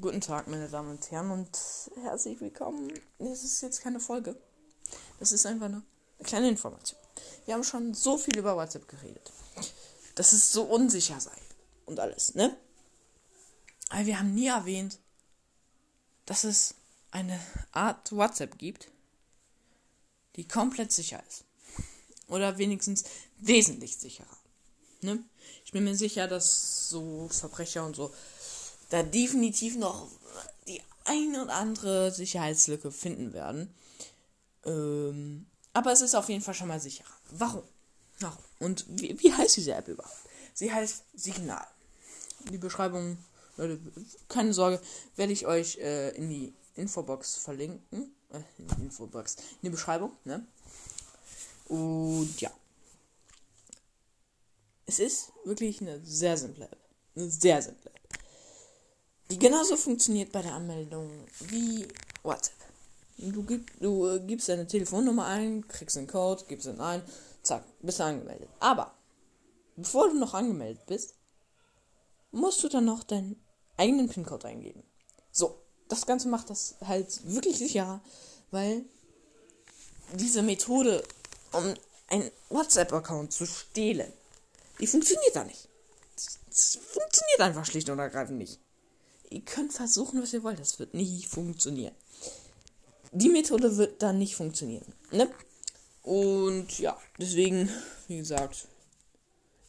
Guten Tag, meine Damen und Herren, und herzlich willkommen. Das ist jetzt keine Folge. Das ist einfach eine kleine Information. Wir haben schon so viel über WhatsApp geredet. Dass es so unsicher sei. Und alles, ne? Aber wir haben nie erwähnt, dass es eine Art WhatsApp gibt, die komplett sicher ist. Oder wenigstens wesentlich sicherer. Ne? Ich bin mir sicher, dass so Verbrecher und so da definitiv noch die eine oder andere Sicherheitslücke finden werden. Ähm, aber es ist auf jeden Fall schon mal sicherer. Warum? Warum? Und wie, wie heißt diese App überhaupt? Sie heißt Signal. Die Beschreibung, Leute, keine Sorge, werde ich euch äh, in die Infobox verlinken. Äh, in die Infobox. In die Beschreibung, ne? Und ja. Es ist wirklich eine sehr simple App. Eine sehr simple die genauso funktioniert bei der Anmeldung wie WhatsApp. Du, gib, du äh, gibst deine Telefonnummer ein, kriegst einen Code, gibst ihn ein, zack, bist du angemeldet. Aber bevor du noch angemeldet bist, musst du dann noch deinen eigenen PIN-Code eingeben. So, das Ganze macht das halt wirklich sicherer, weil diese Methode, um einen WhatsApp-Account zu stehlen, die funktioniert da nicht. Das funktioniert einfach schlicht und ergreifend nicht ihr könnt versuchen, was ihr wollt. Das wird nie funktionieren. Die Methode wird dann nicht funktionieren. Ne? Und ja, deswegen, wie gesagt,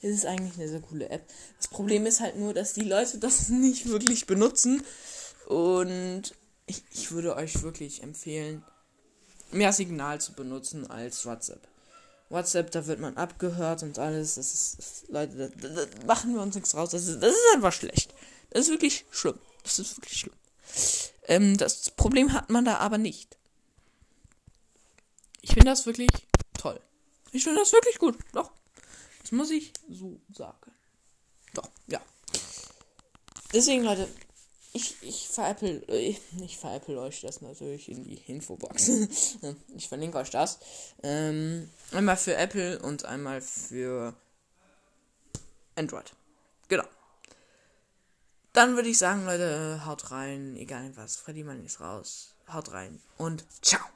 ist es eigentlich eine sehr coole App. Das Problem ist halt nur, dass die Leute das nicht wirklich benutzen. Und ich, ich würde euch wirklich empfehlen, mehr Signal zu benutzen als WhatsApp. WhatsApp, da wird man abgehört und alles. Das ist, das, Leute, da, da, da, machen wir uns nichts raus. Das ist, das ist einfach schlecht. Das ist wirklich schlimm. Das ist wirklich schlimm. Ähm, das Problem hat man da aber nicht. Ich finde das wirklich toll. Ich finde das wirklich gut. Doch. Das muss ich so sagen. Doch, ja. Deswegen, Leute, ich, ich veräpple, äh, ich veräpple euch das natürlich in die Infobox. ich verlinke euch das. Ähm, einmal für Apple und einmal für Android. Genau. Dann würde ich sagen, Leute, haut rein, egal was. Freddy Mann ist raus. Haut rein und ciao.